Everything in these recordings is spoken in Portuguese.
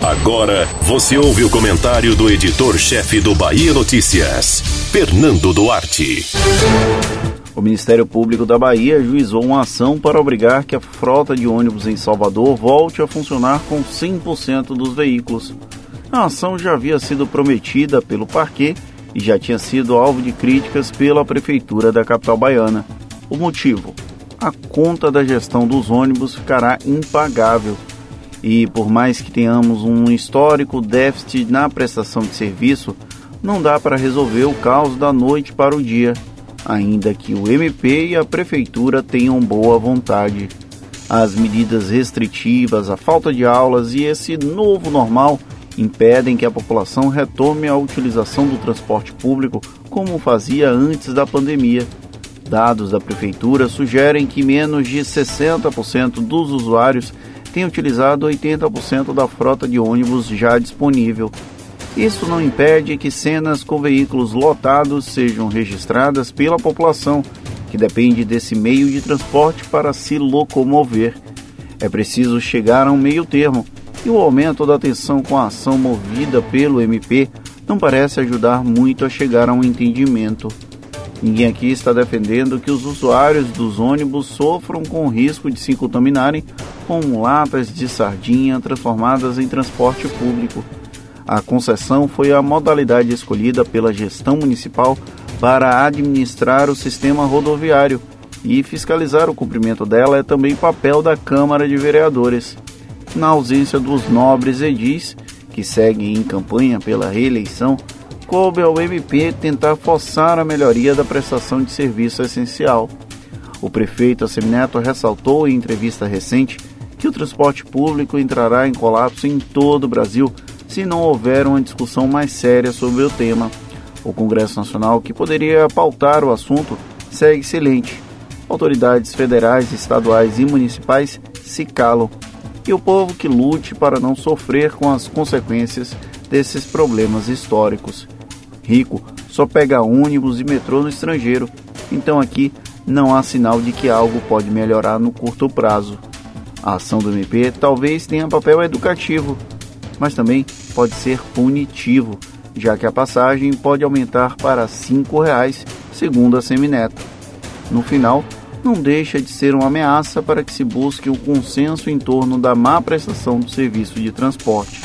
Agora você ouve o comentário do editor-chefe do Bahia Notícias, Fernando Duarte. O Ministério Público da Bahia ajuizou uma ação para obrigar que a frota de ônibus em Salvador volte a funcionar com 100% dos veículos. A ação já havia sido prometida pelo parquê e já tinha sido alvo de críticas pela prefeitura da capital baiana. O motivo? A conta da gestão dos ônibus ficará impagável. E por mais que tenhamos um histórico déficit na prestação de serviço, não dá para resolver o caos da noite para o dia ainda que o MP e a Prefeitura tenham boa vontade. As medidas restritivas, a falta de aulas e esse novo normal impedem que a população retome a utilização do transporte público como fazia antes da pandemia. Dados da Prefeitura sugerem que menos de 60% dos usuários têm utilizado 80% da frota de ônibus já disponível. Isso não impede que cenas com veículos lotados sejam registradas pela população, que depende desse meio de transporte para se locomover. É preciso chegar a um meio termo, e o aumento da tensão com a ação movida pelo MP não parece ajudar muito a chegar a um entendimento. Ninguém aqui está defendendo que os usuários dos ônibus sofram com o risco de se contaminarem com latas de sardinha transformadas em transporte público. A concessão foi a modalidade escolhida pela gestão municipal para administrar o sistema rodoviário e fiscalizar o cumprimento dela é também papel da Câmara de Vereadores. Na ausência dos nobres edis, que seguem em campanha pela reeleição, coube ao MP tentar forçar a melhoria da prestação de serviço essencial. O prefeito Assemineto ressaltou em entrevista recente que o transporte público entrará em colapso em todo o Brasil se não houver uma discussão mais séria sobre o tema. O Congresso Nacional, que poderia pautar o assunto, segue silente. Autoridades federais, estaduais e municipais se calam. E o povo que lute para não sofrer com as consequências desses problemas históricos. Rico só pega ônibus e metrô no estrangeiro, então aqui não há sinal de que algo pode melhorar no curto prazo. A ação do MP talvez tenha papel educativo, mas também pode ser punitivo, já que a passagem pode aumentar para R$ 5,00, segundo a Semineto. No final, não deixa de ser uma ameaça para que se busque o um consenso em torno da má prestação do serviço de transporte.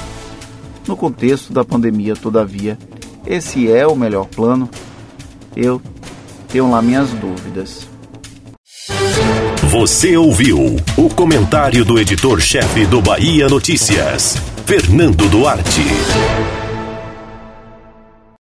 No contexto da pandemia, todavia, esse é o melhor plano? Eu tenho lá minhas dúvidas. Você ouviu o comentário do editor-chefe do Bahia Notícias. Fernando Duarte.